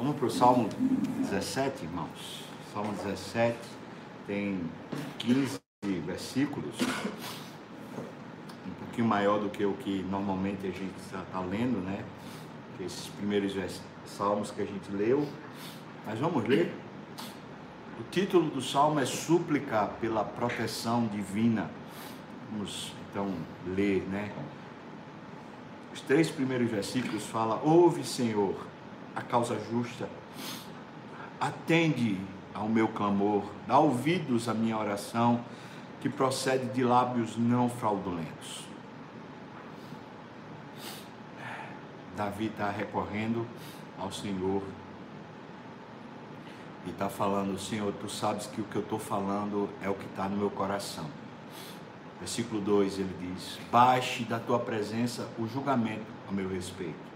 Vamos para o Salmo 17, irmãos. Salmo 17 tem 15 versículos, um pouquinho maior do que o que normalmente a gente está lendo, né? Esses primeiros salmos que a gente leu. Mas vamos ler. O título do salmo é Súplica pela proteção divina. Vamos então ler, né? Os três primeiros versículos falam: Ouve, Senhor, a causa justa, atende ao meu clamor, dá ouvidos à minha oração, que procede de lábios não fraudulentos. Davi está recorrendo ao Senhor e está falando: Senhor, tu sabes que o que eu estou falando é o que está no meu coração. Versículo 2 ele diz: Baixe da tua presença o julgamento a meu respeito.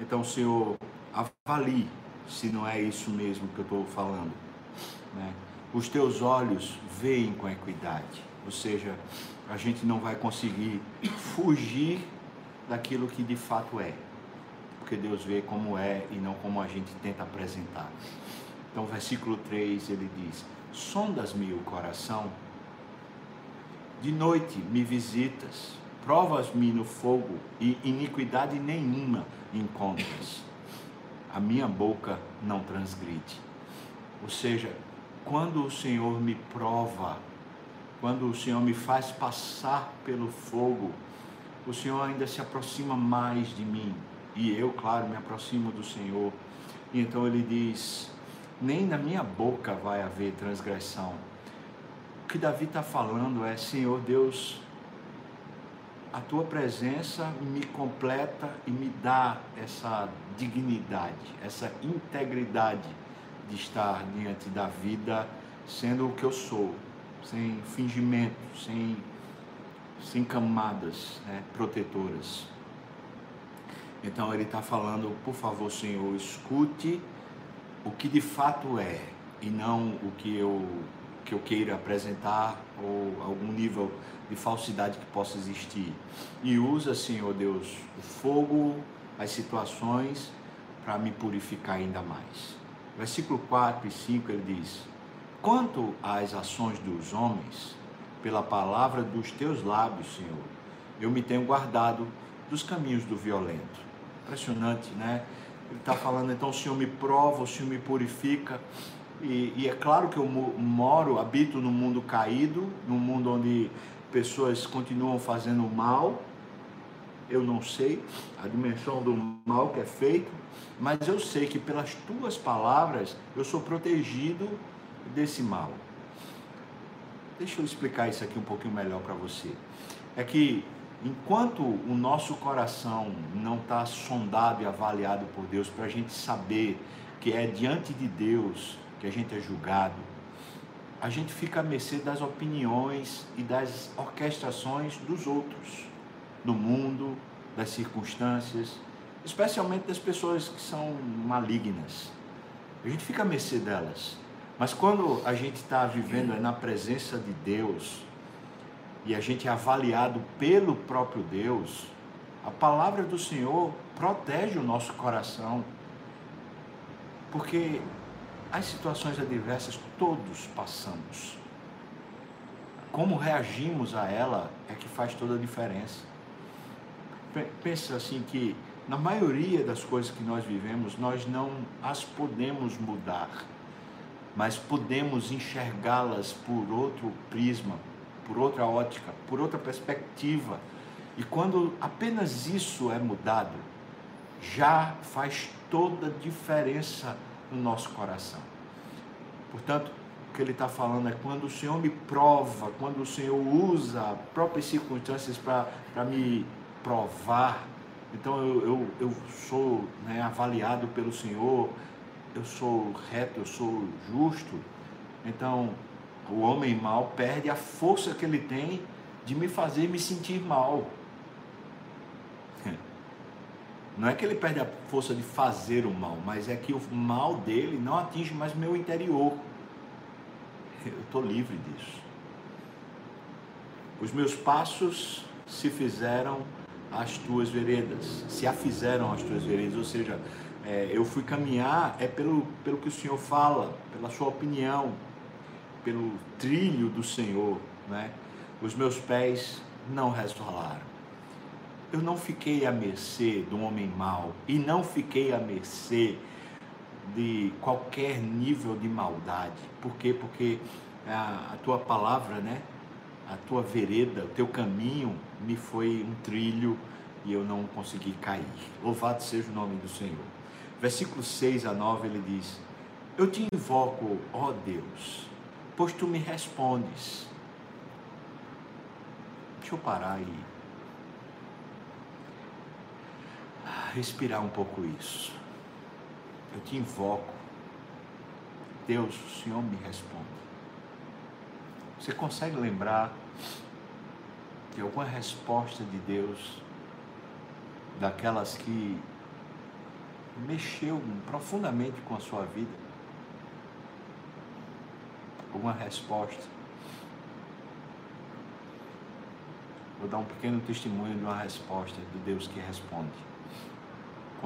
Então, Senhor, avalie se não é isso mesmo que eu estou falando. Né? Os teus olhos veem com equidade, ou seja, a gente não vai conseguir fugir daquilo que de fato é, porque Deus vê como é e não como a gente tenta apresentar. Então, versículo 3 ele diz: Sondas-me o coração de noite me visitas, provas-me no fogo e iniquidade nenhuma encontras. A minha boca não transgride. Ou seja, quando o Senhor me prova, quando o Senhor me faz passar pelo fogo, o Senhor ainda se aproxima mais de mim. E eu, claro, me aproximo do Senhor. E então ele diz: nem na minha boca vai haver transgressão o que Davi está falando é: Senhor Deus, a tua presença me completa e me dá essa dignidade, essa integridade de estar diante da vida sendo o que eu sou, sem fingimento, sem, sem camadas né, protetoras. Então ele está falando, por favor, Senhor, escute o que de fato é e não o que eu que eu queira apresentar ou algum nível de falsidade que possa existir. E usa, Senhor Deus, o fogo, as situações para me purificar ainda mais. Versículo 4 e 5 ele diz: Quanto às ações dos homens, pela palavra dos teus lábios, Senhor, eu me tenho guardado dos caminhos do violento. Impressionante, né? Ele está falando, então o Senhor me prova, o Senhor me purifica. E, e, é claro que eu moro, habito num mundo caído, num mundo onde pessoas continuam fazendo mal. Eu não sei a dimensão do mal que é feito, mas eu sei que pelas tuas palavras eu sou protegido desse mal. Deixa eu explicar isso aqui um pouquinho melhor para você. É que enquanto o nosso coração não está sondado e avaliado por Deus para a gente saber que é diante de Deus que a gente é julgado, a gente fica à mercê das opiniões e das orquestrações dos outros, do mundo, das circunstâncias, especialmente das pessoas que são malignas. A gente fica à mercê delas. Mas quando a gente está vivendo na presença de Deus e a gente é avaliado pelo próprio Deus, a palavra do Senhor protege o nosso coração. Porque as situações adversas todos passamos. Como reagimos a ela é que faz toda a diferença. Pensa assim que na maioria das coisas que nós vivemos, nós não as podemos mudar, mas podemos enxergá-las por outro prisma, por outra ótica, por outra perspectiva. E quando apenas isso é mudado, já faz toda a diferença no nosso coração. Portanto, o que ele está falando é quando o Senhor me prova, quando o Senhor usa próprias circunstâncias para me provar, então eu, eu, eu sou né, avaliado pelo Senhor, eu sou reto, eu sou justo. Então, o homem mau perde a força que ele tem de me fazer me sentir mal. Não é que ele perde a força de fazer o mal, mas é que o mal dele não atinge mais meu interior. Eu estou livre disso. Os meus passos se fizeram as tuas veredas, se afizeram as tuas veredas, ou seja, é, eu fui caminhar é pelo, pelo que o Senhor fala, pela sua opinião, pelo trilho do Senhor, né? Os meus pés não resvalaram. Eu não fiquei à mercê do homem mau e não fiquei à mercê de qualquer nível de maldade. Por quê? Porque a, a tua palavra, né? A tua vereda, o teu caminho me foi um trilho e eu não consegui cair. Louvado seja o nome do Senhor. Versículo 6 a 9 ele diz: Eu te invoco, ó Deus, pois tu me respondes. Deixa eu parar e respirar um pouco isso. Eu te invoco. Deus, o Senhor me responde. Você consegue lembrar de alguma resposta de Deus, daquelas que mexeu profundamente com a sua vida? Alguma resposta? Vou dar um pequeno testemunho de uma resposta de Deus que responde.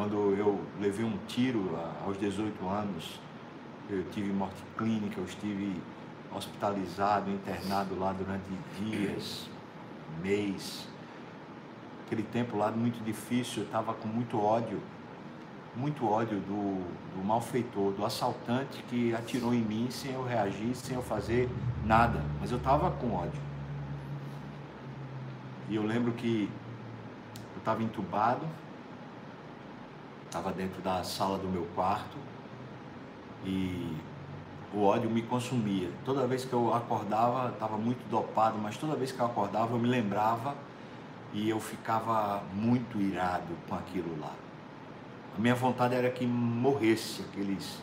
Quando eu levei um tiro aos 18 anos, eu tive morte clínica, eu estive hospitalizado, internado lá durante dias, mês. Aquele tempo lá muito difícil, eu estava com muito ódio, muito ódio do, do malfeitor, do assaltante que atirou em mim sem eu reagir, sem eu fazer nada. Mas eu estava com ódio. E eu lembro que eu estava entubado, estava dentro da sala do meu quarto e o ódio me consumia. Toda vez que eu acordava, estava muito dopado, mas toda vez que eu acordava, eu me lembrava e eu ficava muito irado com aquilo lá. A minha vontade era que morresse aqueles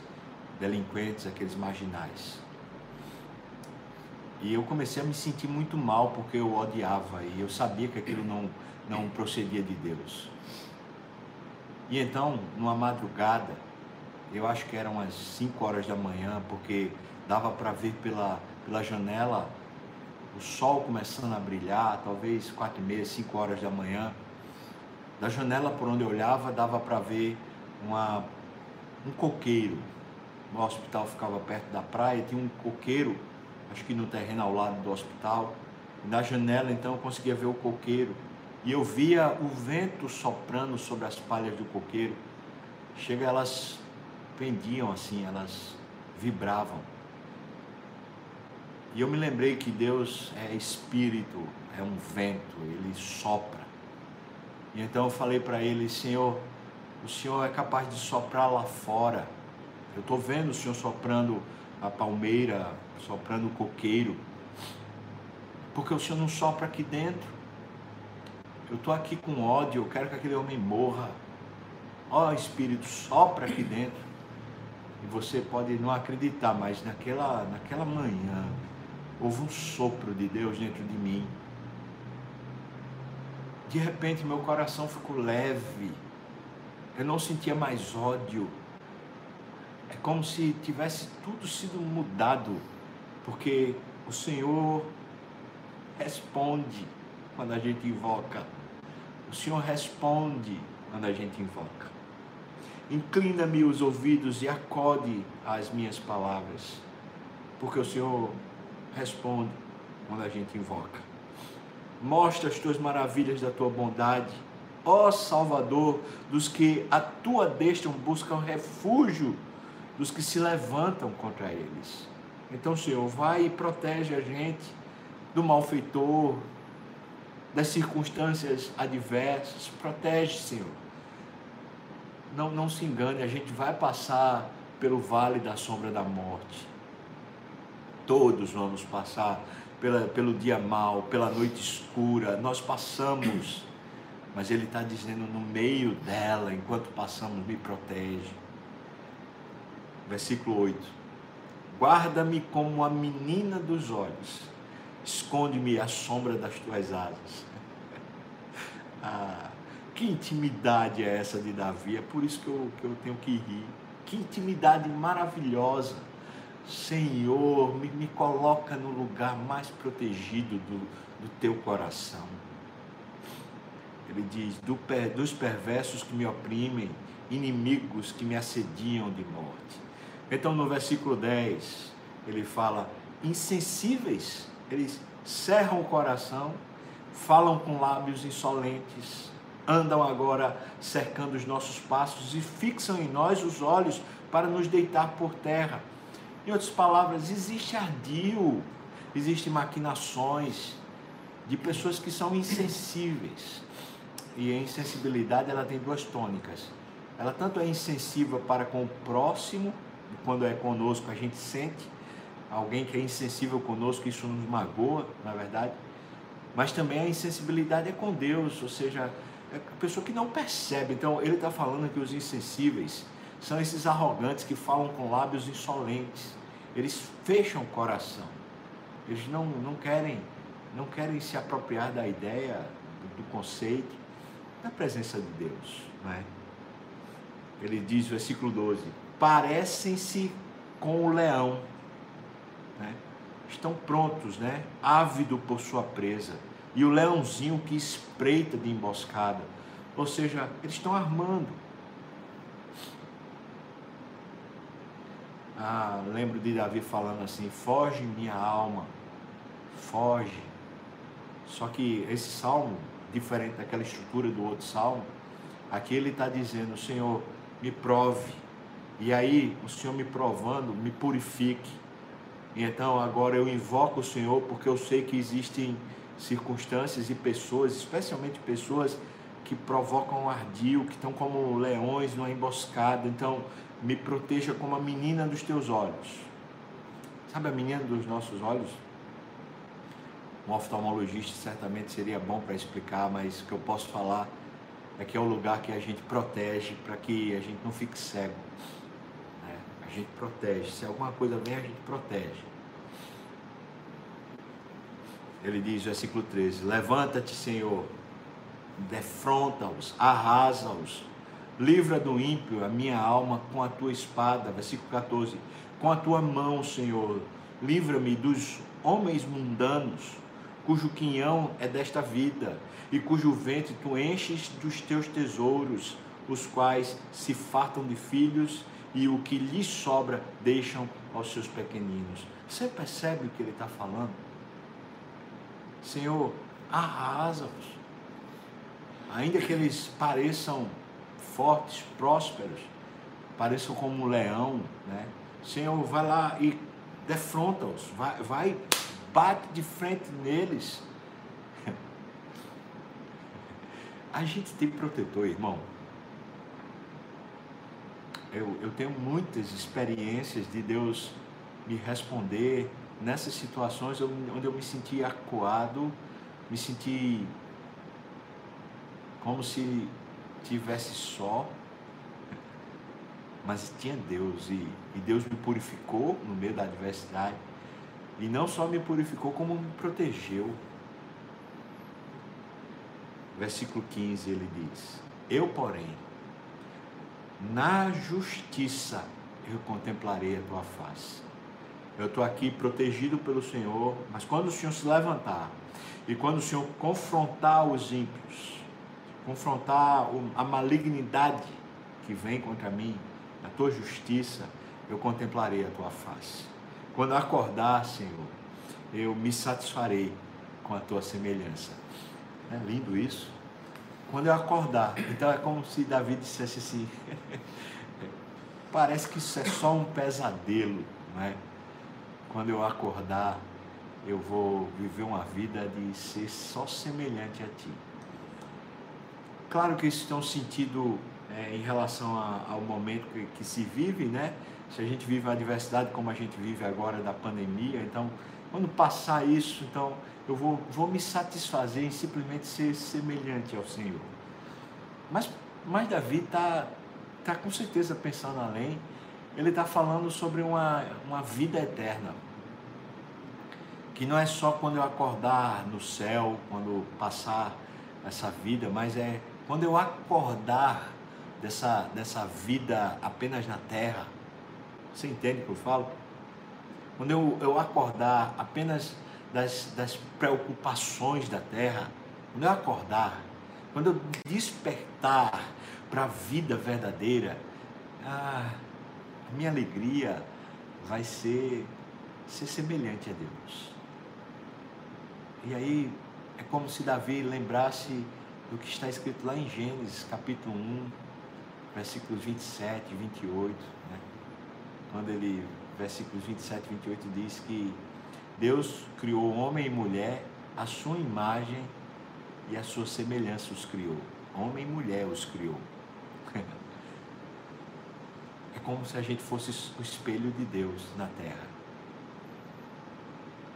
delinquentes, aqueles marginais. E eu comecei a me sentir muito mal porque eu odiava e eu sabia que aquilo não, não procedia de Deus. E então, numa madrugada, eu acho que eram umas 5 horas da manhã, porque dava para ver pela, pela janela o sol começando a brilhar, talvez 4 e meia, 5 horas da manhã. Da janela por onde eu olhava, dava para ver uma, um coqueiro. O hospital ficava perto da praia, tinha um coqueiro, acho que no terreno ao lado do hospital. Na janela, então, eu conseguia ver o coqueiro e eu via o vento soprando sobre as palhas do coqueiro. Chega, elas pendiam assim, elas vibravam. E eu me lembrei que Deus é espírito, é um vento, ele sopra. E então eu falei para ele, Senhor, o Senhor é capaz de soprar lá fora. Eu estou vendo o Senhor soprando a palmeira, soprando o coqueiro. Porque o Senhor não sopra aqui dentro. Eu estou aqui com ódio, eu quero que aquele homem morra. Ó oh, Espírito, sopra aqui dentro. E você pode não acreditar, mas naquela, naquela manhã houve um sopro de Deus dentro de mim. De repente meu coração ficou leve. Eu não sentia mais ódio. É como se tivesse tudo sido mudado, porque o Senhor responde quando a gente invoca. O Senhor responde quando a gente invoca. Inclina-me os ouvidos e acode às minhas palavras, porque o Senhor responde quando a gente invoca. Mostra as tuas maravilhas da tua bondade, ó Salvador, dos que a tua destra buscam refúgio, dos que se levantam contra eles. Então, Senhor, vai e protege a gente do malfeitor, das circunstâncias adversas. Protege, Senhor. Não, não se engane, a gente vai passar pelo vale da sombra da morte. Todos vamos passar pela, pelo dia mau, pela noite escura. Nós passamos, mas Ele está dizendo: no meio dela, enquanto passamos, me protege. Versículo 8: Guarda-me como a menina dos olhos, esconde-me à sombra das tuas asas. Ah, que intimidade é essa de Davi? É por isso que eu, que eu tenho que rir. Que intimidade maravilhosa. Senhor, me, me coloca no lugar mais protegido do, do teu coração. Ele diz: do, dos perversos que me oprimem, inimigos que me assediam de morte. Então, no versículo 10, ele fala: insensíveis, eles cerram o coração, falam com lábios insolentes, andam agora cercando os nossos passos e fixam em nós os olhos para nos deitar por terra. Em outras palavras, existe ardil, existem maquinações de pessoas que são insensíveis. E a insensibilidade ela tem duas tônicas. Ela tanto é insensível para com o próximo, quando é conosco a gente sente, alguém que é insensível conosco, isso nos magoa, na verdade. Mas também a insensibilidade é com Deus, ou seja, é a pessoa que não percebe. Então ele está falando que os insensíveis são esses arrogantes que falam com lábios insolentes. Eles fecham o coração. Eles não, não querem não querem se apropriar da ideia, do, conceito, da presença de Deus. Não é? Ele diz, versículo 12: parecem-se com o leão, né? estão prontos, né? ávido por sua presa, e o leãozinho que espreita de emboscada, ou seja, eles estão armando. Ah, lembro de Davi falando assim: foge minha alma, foge. Só que esse salmo, diferente daquela estrutura do outro salmo, aqui ele está dizendo: Senhor, me prove. E aí, o Senhor me provando, me purifique. Então agora eu invoco o Senhor porque eu sei que existem circunstâncias e pessoas, especialmente pessoas que provocam ardil, que estão como leões numa emboscada. Então, me proteja como a menina dos teus olhos. Sabe a menina dos nossos olhos? Um oftalmologista certamente seria bom para explicar, mas o que eu posso falar é que é o lugar que a gente protege para que a gente não fique cego. A gente protege. Se alguma coisa vem, a gente protege. Ele diz, versículo 13: Levanta-te, Senhor, defronta-os, arrasa-os, livra do ímpio a minha alma com a tua espada. Versículo 14: Com a tua mão, Senhor, livra-me dos homens mundanos, cujo quinhão é desta vida e cujo ventre tu enches dos teus tesouros, os quais se fartam de filhos e o que lhes sobra deixam aos seus pequeninos. Você percebe o que ele está falando? Senhor, arrasa-os. Ainda que eles pareçam fortes, prósperos, pareçam como um leão, né? Senhor, vai lá e defronta-os, vai, vai, bate de frente neles A gente tem protetor, irmão. Eu, eu tenho muitas experiências de Deus me responder nessas situações onde eu me senti acuado, me senti como se tivesse só, mas tinha Deus e, e Deus me purificou no meio da adversidade. E não só me purificou como me protegeu. Versículo 15, ele diz: Eu, porém, na justiça eu contemplarei a tua face. Eu estou aqui protegido pelo Senhor, mas quando o Senhor se levantar e quando o Senhor confrontar os ímpios, confrontar a malignidade que vem contra mim, a tua justiça, eu contemplarei a tua face. Quando acordar, Senhor, eu me satisfarei com a tua semelhança. É lindo isso. Quando eu acordar, então é como se Davi dissesse assim: parece que isso é só um pesadelo, não é? Quando eu acordar, eu vou viver uma vida de ser só semelhante a ti. Claro que isso tem um sentido é, em relação a, ao momento que, que, se vive, né? Se a gente vive a adversidade como a gente vive agora da pandemia, então, quando passar isso, então eu vou, vou me satisfazer em simplesmente ser semelhante ao Senhor. Mas, mas Davi está tá com certeza pensando além. Ele está falando sobre uma, uma vida eterna. Que não é só quando eu acordar no céu, quando passar essa vida, mas é quando eu acordar dessa, dessa vida apenas na terra. Você entende o que eu falo? Quando eu, eu acordar apenas das, das preocupações da terra, quando eu acordar, quando eu despertar, para a vida verdadeira, ah, a minha alegria vai ser ser semelhante a Deus. E aí é como se Davi lembrasse do que está escrito lá em Gênesis, capítulo 1, versículos 27 e 28, né? quando ele, versículos 27 e 28 diz que Deus criou homem e mulher, a sua imagem e a sua semelhança os criou. Homem e mulher os criou. É como se a gente fosse o espelho de Deus na terra.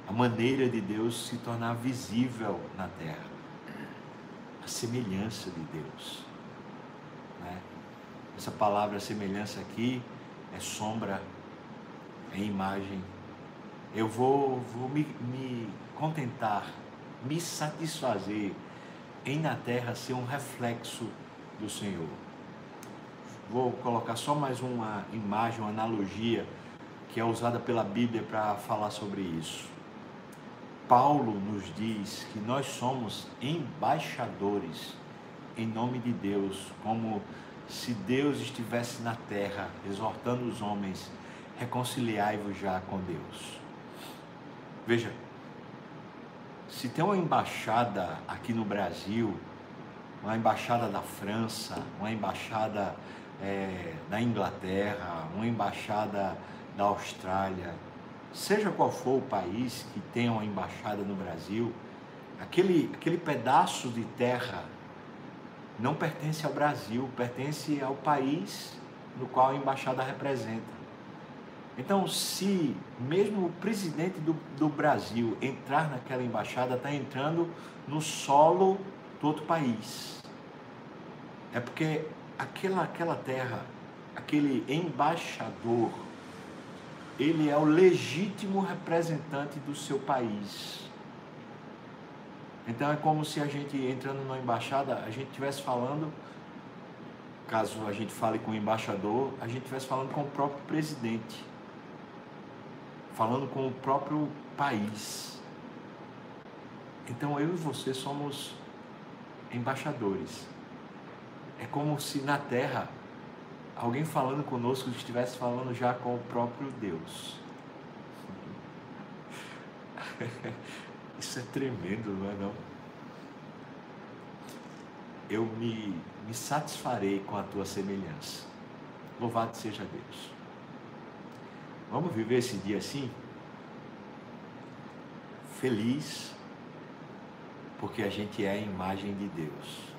A maneira de Deus se tornar visível na terra. A semelhança de Deus. Né? Essa palavra semelhança aqui é sombra, é imagem. Eu vou, vou me, me contentar, me satisfazer em na terra ser um reflexo do Senhor. Vou colocar só mais uma imagem, uma analogia que é usada pela Bíblia para falar sobre isso. Paulo nos diz que nós somos embaixadores em nome de Deus, como se Deus estivesse na terra exortando os homens, reconciliai-vos já com Deus. Veja, se tem uma embaixada aqui no Brasil, uma embaixada da França, uma embaixada é, da Inglaterra, uma embaixada da Austrália, seja qual for o país que tenha uma embaixada no Brasil, aquele, aquele pedaço de terra não pertence ao Brasil, pertence ao país no qual a embaixada representa. Então, se mesmo o presidente do, do Brasil entrar naquela embaixada, está entrando no solo do outro país. É porque aquela, aquela terra, aquele embaixador, ele é o legítimo representante do seu país. Então é como se a gente entrando numa embaixada, a gente estivesse falando, caso a gente fale com o embaixador, a gente estivesse falando com o próprio presidente falando com o próprio país. Então eu e você somos embaixadores. É como se na terra alguém falando conosco estivesse falando já com o próprio Deus. Isso é tremendo, não é não? Eu me, me satisfarei com a tua semelhança. Louvado seja Deus. Vamos viver esse dia assim? Feliz, porque a gente é a imagem de Deus.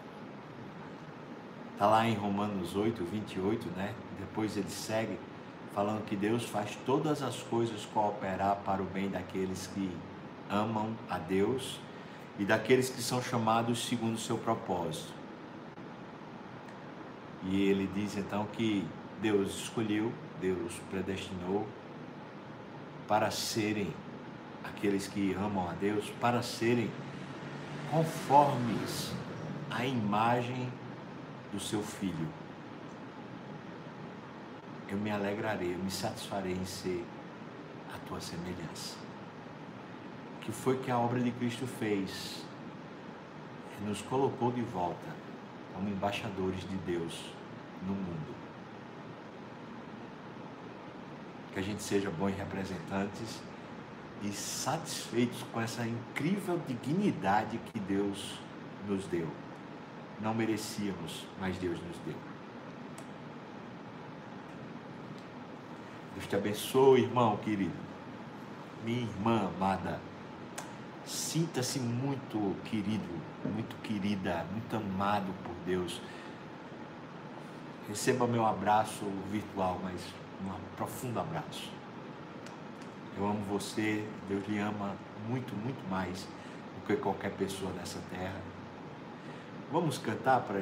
Está lá em Romanos 8, 28, né? Depois ele segue falando que Deus faz todas as coisas cooperar para o bem daqueles que amam a Deus e daqueles que são chamados segundo o seu propósito. E ele diz então que Deus escolheu, Deus predestinou para serem aqueles que amam a Deus, para serem conformes à imagem do seu filho. Eu me alegrarei, eu me satisfarei em ser a tua semelhança. Que foi que a obra de Cristo fez? Nos colocou de volta como embaixadores de Deus no mundo. Que a gente seja bons representantes e satisfeitos com essa incrível dignidade que Deus nos deu. Não merecíamos, mas Deus nos deu. Deus te abençoe, irmão querido. Minha irmã amada. Sinta-se muito querido, muito querida, muito amado por Deus. Receba meu abraço virtual, mas um profundo abraço. Eu amo você, Deus lhe ama muito, muito mais do que qualquer pessoa nessa terra. Vamos cantar para